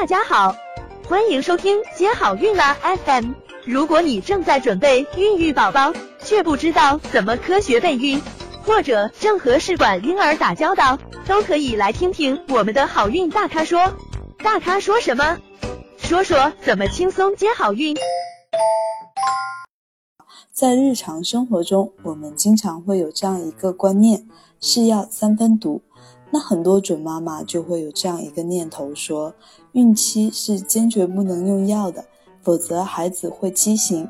大家好，欢迎收听接好运啦 FM。如果你正在准备孕育宝宝，却不知道怎么科学备孕，或者正和试管婴儿打交道，都可以来听听我们的好运大咖说。大咖说什么？说说怎么轻松接好运。在日常生活中，我们经常会有这样一个观念：是药三分毒。那很多准妈妈就会有这样一个念头，说孕期是坚决不能用药的，否则孩子会畸形。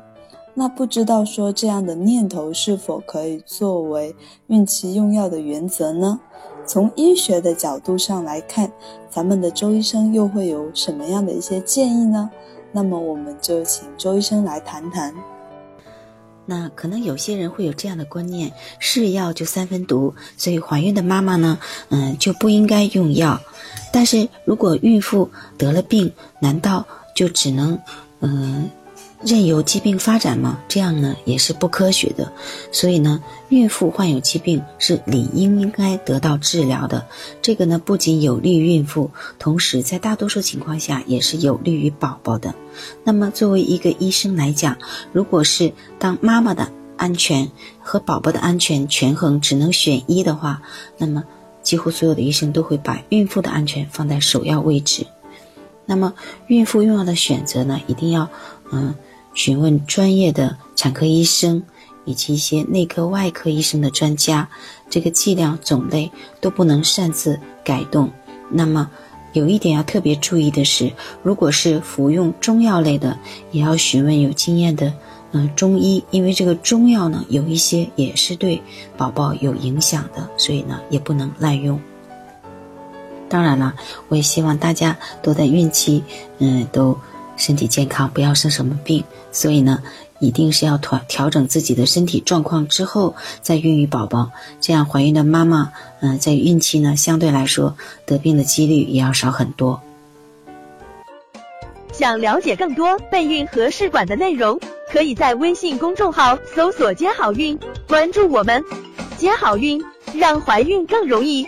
那不知道说这样的念头是否可以作为孕期用药的原则呢？从医学的角度上来看，咱们的周医生又会有什么样的一些建议呢？那么我们就请周医生来谈谈。那可能有些人会有这样的观念，是药就三分毒，所以怀孕的妈妈呢，嗯，就不应该用药。但是如果孕妇得了病，难道就只能，嗯？任由疾病发展吗？这样呢也是不科学的。所以呢，孕妇患有疾病是理应应该得到治疗的。这个呢不仅有利于孕妇，同时在大多数情况下也是有利于宝宝的。那么作为一个医生来讲，如果是当妈妈的安全和宝宝的安全权衡只能选一的话，那么几乎所有的医生都会把孕妇的安全放在首要位置。那么孕妇用药的选择呢，一定要嗯。询问专业的产科医生以及一些内科、外科医生的专家，这个剂量、种类都不能擅自改动。那么，有一点要特别注意的是，如果是服用中药类的，也要询问有经验的嗯中医，因为这个中药呢，有一些也是对宝宝有影响的，所以呢，也不能滥用。当然了，我也希望大家都在孕期，嗯，都。身体健康，不要生什么病。所以呢，一定是要调调整自己的身体状况之后再孕育宝宝。这样怀孕的妈妈，嗯，在孕期呢，相对来说得病的几率也要少很多。想了解更多备孕和试管的内容，可以在微信公众号搜索“接好运”，关注我们，接好运，让怀孕更容易。